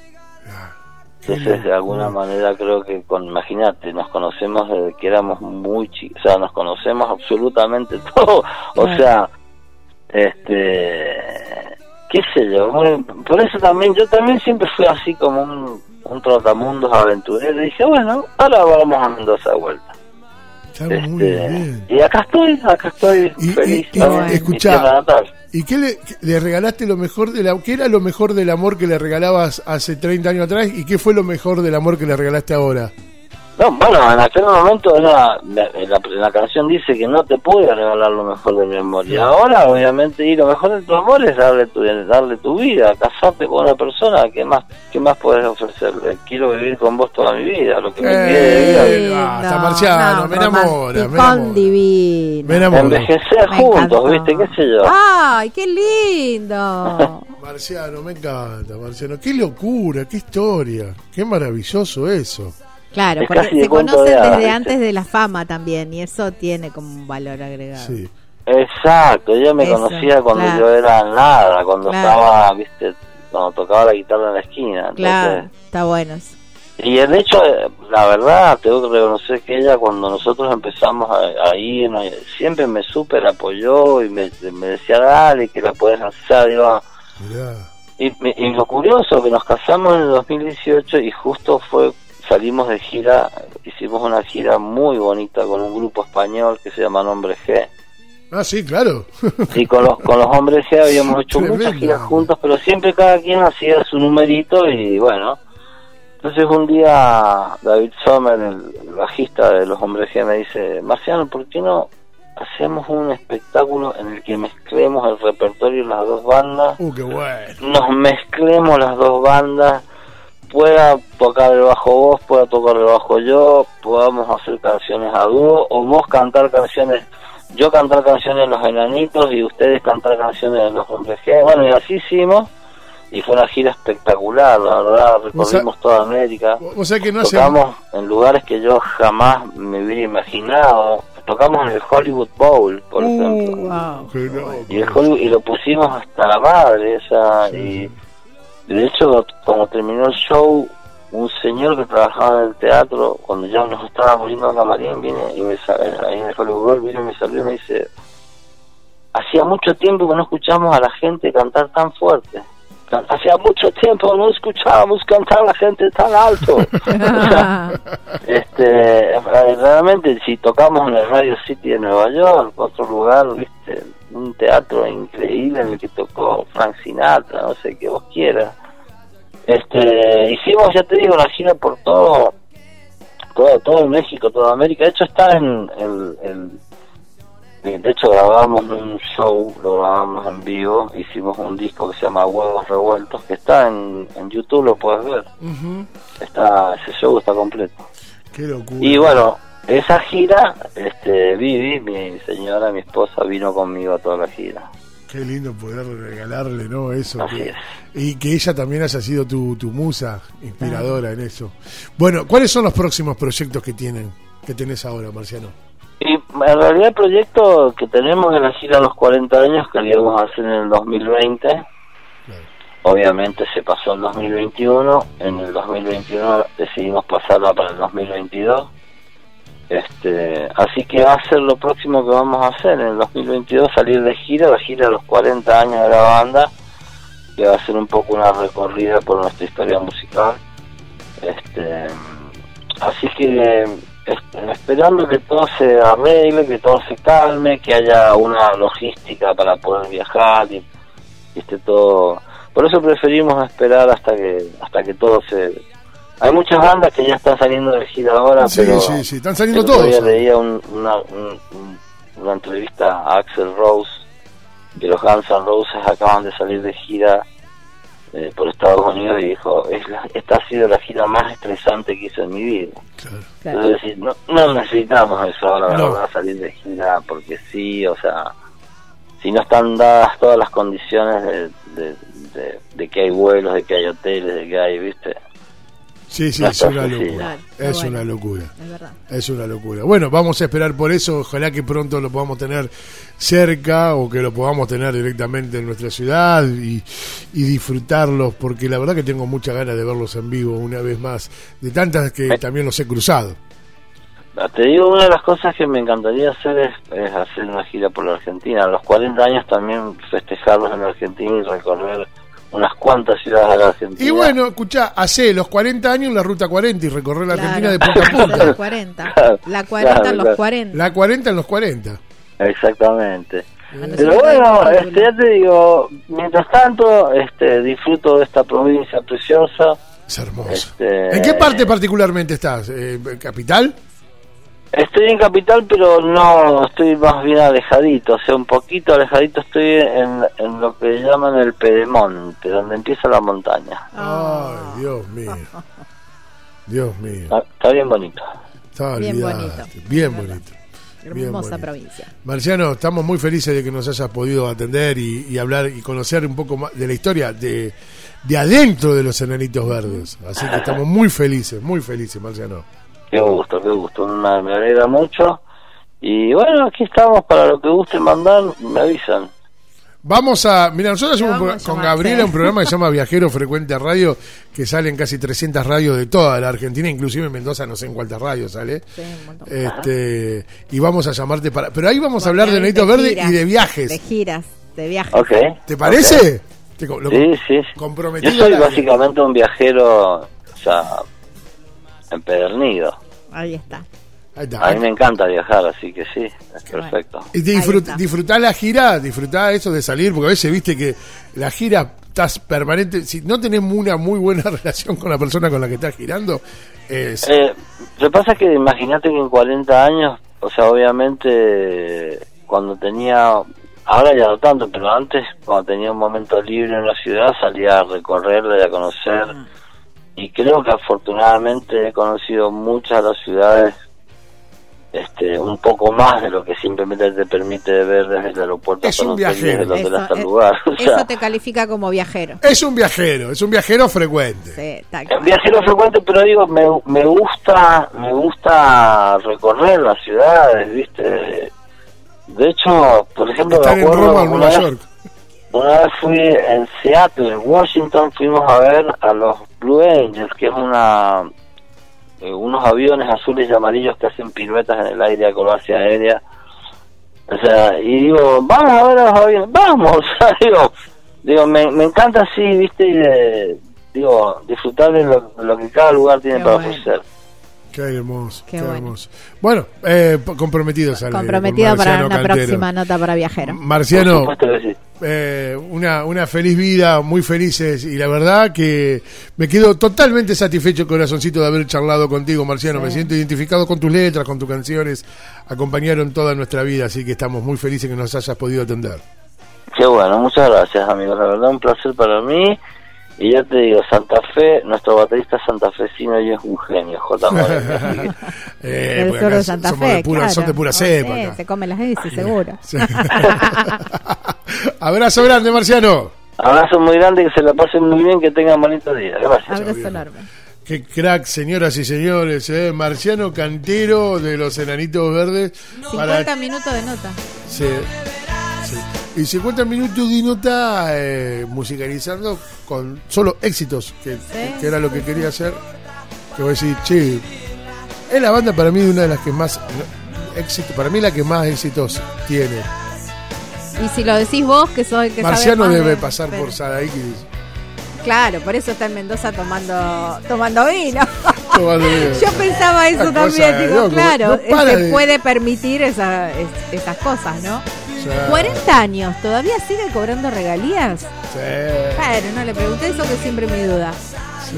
Entonces, de alguna manera creo que, con, imagínate, nos conocemos desde que éramos muy chicos, o sea, nos conocemos absolutamente todo, o sea, este, qué sé yo, por eso también, yo también siempre fui así como un, un trotamundos aventurero, y dije, bueno, ahora vamos a Mendoza de vuelta. Está muy Este, bien. y acá estoy, acá estoy Y- feliz. y- y- ¿no? En mi escuchá. tierra natal. ¿Y qué le, le regalaste lo mejor de la, qué era lo mejor del amor que le regalabas hace 30 años atrás y qué fue lo mejor del amor que le regalaste ahora? No, bueno, en aquel momento era, la, la, la canción dice que no te pude regalar lo mejor de mi amor. Y ahora, obviamente, y lo mejor de tu amor es darle tu, darle tu vida, casarte con una persona. ¿Qué más, qué más puedes ofrecerle? Quiero vivir con vos toda mi vida, lo que me quede de vida. Eh, basta, Marciano, me enamora, me enamora. divino. Me enamora. Envejecer Me juntos. ¿viste? ¿Qué sé yo? ¡Ay, qué lindo! Marciano, me encanta, Marciano. Qué locura, qué historia. Qué maravilloso eso. Claro, Es porque casi de se conocen de desde antes de la fama también y eso tiene como un valor agregado. Sí. Exacto, ella me Eso, conocía cuando claro. yo era nada, cuando Claro. estaba, ¿viste? Cuando tocaba la guitarra en la esquina. Entonces, Claro, está bueno eso. Y el hecho, eh, la verdad, tengo que reconocer que ella cuando nosotros empezamos a, a ir, ¿no? siempre me súper apoyó y me, me decía, dale, que la puedes hacer. Digo, Mirá. y, y lo curioso, que nos casamos en el 2018 y justo fue, salimos de gira, hicimos una gira muy bonita con un grupo español que se llama Nombre G. Ah, sí, claro. Y con los, con los hombres G habíamos hecho muchas giras juntos, pero siempre cada quien hacía su numerito y bueno. Entonces un día David Sommer, el, el bajista de los hombres G, me dice, Marciano, ¿por qué no hacemos un espectáculo en el que mezclemos el repertorio de las dos bandas? Uh, qué bueno. Nos mezclemos las dos bandas, pueda tocar el bajo vos, pueda tocar el bajo yo, podamos hacer canciones a dúo, o vos cantar canciones, yo cantar canciones de los enanitos y ustedes cantar canciones de los hombres. Bueno, y así hicimos, y fue una gira espectacular, la verdad, recorrimos toda América. O sea que no hace... Tocamos en lugares que yo jamás me hubiera imaginado. Tocamos en el Hollywood Bowl, por ejemplo. Uh, Wow. qué loco. Y, el Hollywood- y lo pusimos hasta la madre, esa, y de hecho, como terminó el show, un señor que trabajaba en el teatro, cuando ya nos estábamos yendo a camarín, viene y me sa- ahí en el vino y me salió y me dice, hacía mucho tiempo que no escuchamos a la gente cantar tan fuerte. Hacía mucho tiempo no escuchábamos cantar a la gente tan alto. O sea, este, realmente si tocamos en el Radio City de Nueva York, otro lugar, viste, un teatro increíble en el que tocó Frank Sinatra, no sé qué vos quieras. Este, hicimos, ya te digo, la gira por todo, todo, todo México, toda América. De hecho está en, en- de hecho grabamos un show, lo grabamos en vivo, hicimos un disco que se llama Huevos Revueltos, que está en, en YouTube, lo puedes ver. Está, ese show está completo. Qué locura. Y bueno, esa gira, este, Vivi, mi señora, mi esposa, vino conmigo a toda la gira. Qué lindo poder regalarle, ¿no? Eso. Así que- es. y que ella también haya sido tu, tu musa inspiradora en eso. Bueno, ¿cuáles son los próximos proyectos que tienen, que tenés ahora, Marciano? Y en realidad el proyecto que tenemos es la gira a los 40 años que íbamos a hacer en el 2020. Obviamente se pasó el 2021, en el 2021 decidimos pasarla para el 2022. Este, así que va a ser lo próximo que vamos a hacer en el 2022, salir de gira, la gira a los 40 años de la banda, que va a ser un poco una recorrida por nuestra historia musical. Este, así que esperando que todo se arregle, que todo se calme, que haya una logística para poder viajar y, y esté todo. Por eso preferimos esperar hasta que hasta que todo se. Hay muchas bandas que ya están saliendo de gira ahora, Sí, pero sí, sí, están saliendo todos. día leía un- una, un- un- una entrevista a Axel Rose que los Guns N' Roses acaban de salir de gira eh, por Estados Unidos y dijo es la- esta ha sido la gira más estresante que hice en mi vida. Claro. Claro. Es decir, no, no necesitamos eso ahora, la No. verdad, salir de gira porque sí, o sea, si no están dadas todas las condiciones de, de, de- de que hay vuelos, de que hay hoteles, de que hay, viste, Sí, sí, es una locura. Es bueno. una locura. Es verdad. Es una locura. Bueno, vamos a esperar por eso. Ojalá que pronto lo podamos tener cerca o que lo podamos tener directamente en nuestra ciudad y, y disfrutarlos, porque la verdad que tengo muchas ganas de verlos en vivo una vez más, de tantas que Eh. también los he cruzado. Ah, Te digo, una de las cosas que me encantaría hacer es, es hacer una gira por la Argentina. A los 40 años también festejarlos en la Argentina y recorrer unas cuantas ciudades de la Argentina. Y bueno, escuchá, hace los 40 años la ruta 40 y recorrer la Claro. Argentina de punta a punta. los 40. Claro, La 40 claro, los claro. 40. La 40 en los 40. Exactamente. A nosotros Pero bueno, este, ya te digo, mientras tanto, este, disfruto de esta provincia preciosa. Es hermoso. Este- ¿En qué parte particularmente estás? Eh, ¿Capital? Estoy en Capital, pero no, estoy más bien alejadito, o sea, un poquito alejadito estoy en, en lo que llaman el Pedemonte, donde empieza la montaña. Ah. Ay, Dios mío. Dios mío. Está, está bien bonito. Está Bien bonito. Bien Es verdad. bonito. Bien Hermosa bonito. provincia. Marciano, estamos muy felices de que nos hayas podido atender y, y hablar y conocer un poco más de la historia de, de adentro de los enanitos verdes. Así que estamos muy felices, muy felices, Marciano. Qué gusto, qué gusto, me, me alegra mucho. Y bueno, aquí estamos para lo que guste mandar, me avisan. Vamos a. Mira, nosotros hacemos un con Gabriela un programa que se llama Viajero Frecuente Radio, que sale en casi 300 radios de toda la Argentina, inclusive en Mendoza, no sé en cuántas radios sale. Sí, un. Este, y vamos a llamarte para. Pero ahí vamos a hablar de Verdes giras, y de viajes. De giras, de viajes. ¿Te parece? Te lo- Sí, sí. comprometido Yo soy básicamente un viajero, o sea, empedernido. Ahí está. Ahí está. A mí me encanta viajar, así que sí, es Qué bueno. perfecto. Y disfrut, está. disfrutá la gira, disfrutá eso de salir, porque a veces viste que la gira estás permanente, si no tenemos una muy buena relación con la persona con la que estás girando, es, Eh, lo que pasa es que imagínate que en 40 años, o sea, obviamente cuando tenía, ahora ya no tanto, pero antes cuando tenía un momento libre en la ciudad salía a recorrerla y a conocer. Y creo que afortunadamente he conocido muchas de las ciudades este un poco más de lo que simplemente te permite ver desde el aeropuerto Es hasta un y desde viajero. hotel hasta el eh, lugar. O sea, eso te califica como viajero. es un viajero, es un viajero frecuente. Sí, tal Es cual. viajero frecuente, pero digo, me, me gusta me gusta recorrer las ciudades, ¿viste? De hecho, por ejemplo, Estar me en acuerdo en Nueva vez, York. Una vez fui en Seattle, en Washington, fuimos a ver a los Blue Angels, que es una eh, unos aviones azules y amarillos que hacen piruetas en el aire, acrobacia aérea. O sea, y digo, vamos a ver a los aviones, vamos, o sea, digo, digo me, me encanta así, ¿viste? Y de- digo, disfrutar de lo, lo que cada lugar tiene Qué para bueno. ofrecer. Qué hermoso, qué, Qué bueno. hermoso. Bueno, eh, comprometidos al Comprometida para una Cantero. próxima nota para viajero. Marciano, sí. Eh, una, una feliz vida, muy felices y la verdad que me quedo totalmente satisfecho, corazoncito, de haber charlado contigo, Marciano. Sí. Me siento identificado con tus letras, con tus canciones, acompañaron toda nuestra vida, así que estamos muy felices que nos hayas podido atender. Qué bueno, muchas gracias amigos, la verdad un placer para mí. Y ya te digo, Santa Fe, nuestro baterista santafesino y es un genio, J. Moreno, Eh, de Santa somos Fe, de pura- claro. Son de pura cepa. Se come las bicis, seguro. Abrazo grande, Marciano. Abrazo muy grande, que se la pasen muy bien, que tengan bonito día. Gracias. Abrazo enorme. Qué crack, señoras y señores, ¿eh? Marciano Cantero de los Enanitos Verdes. 50 minutos de nota. Sí. Y 50 minutos de nota eh, musicalizando con solo éxitos, que, que era lo que quería hacer. Que voy a decir, che, es la banda para mí de una de las que más éxito, para mí la que más éxitos tiene. Y si lo decís vos, que soy el que Marciano debe de- pasar pero- por Sadaiki. Claro, por eso está en Mendoza tomando tomando vino. tomando vino. Yo pensaba eso también, digo, claro, no se de- puede permitir esa- es- esas cosas, ¿no? O sea, 40 años, ¿todavía sigue cobrando regalías? sí, Claro, no le pregunté eso que siempre me duda. sí.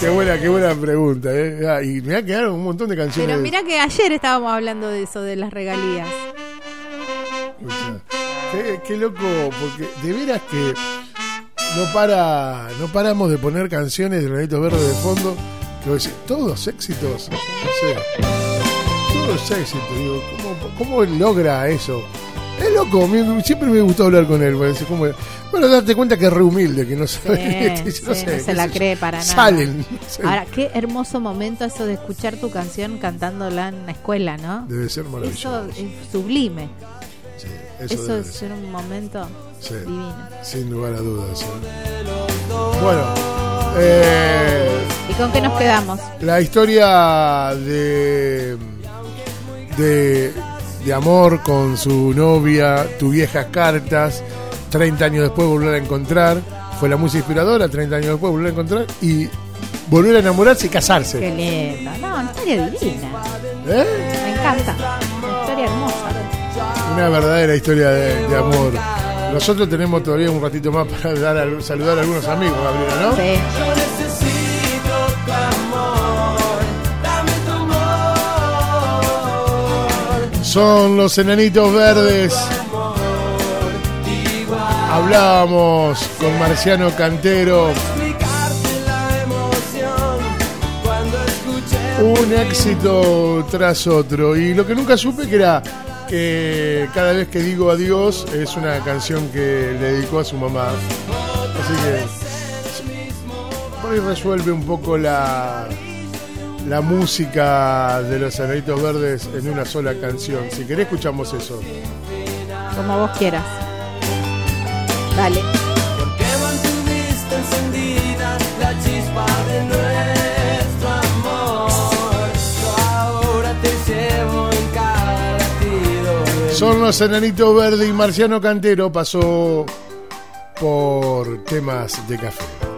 Qué buena, qué buena pregunta, ¿eh? Ah, y me ha quedado un montón de canciones. Pero mira que ayer estábamos hablando de eso, de las regalías. Qué, qué loco, porque de veras que no para, no paramos de poner canciones de Granitos Verdes de fondo, que todos éxitos, no digo, ¿cómo, cómo logra eso? Es loco, siempre me gustó hablar con él, como, bueno, darte cuenta que es re humilde, que no sabe, Sí, sí, no sé, se la cree para nada. Salen. Ahora, qué hermoso momento eso de escuchar tu canción cantándola en la escuela, ¿no? debe ser maravilloso. Eso es sublime. sí, Eso, debe es ser, un momento divino. sin lugar a dudas. ¿eh? Bueno, eh, ¿Y con qué nos quedamos? La historia de, de, de amor con su novia, tu viejas cartas, 30 años después volver a encontrar, fue la música inspiradora, 30 años después volver a encontrar y volver a enamorarse y casarse. Qué lindo. No, una historia divina. ¿Eh? Me encanta. Una historia hermosa. Una verdadera historia de, de amor. Nosotros tenemos todavía un ratito más para dar a- saludar a algunos amigos, Gabriela, ¿no? Sí. Son los enanitos verdes. Hablábamos con Marciano Cantero. Un éxito tras otro. Y lo que nunca supe que era que cada vez que digo adiós es una canción que le dedicó a su mamá. Así que por ahí resuelve un poco la, la música de los enanitos verdes en una sola canción. Si querés escuchamos eso. Como vos quieras. Dale. Porque mantuviste encendida la chispa de nuestro amor. Yo ahora te llevo en cada latido. de Son los enanitos verdes y Marciano Cantero pasó por temas de café.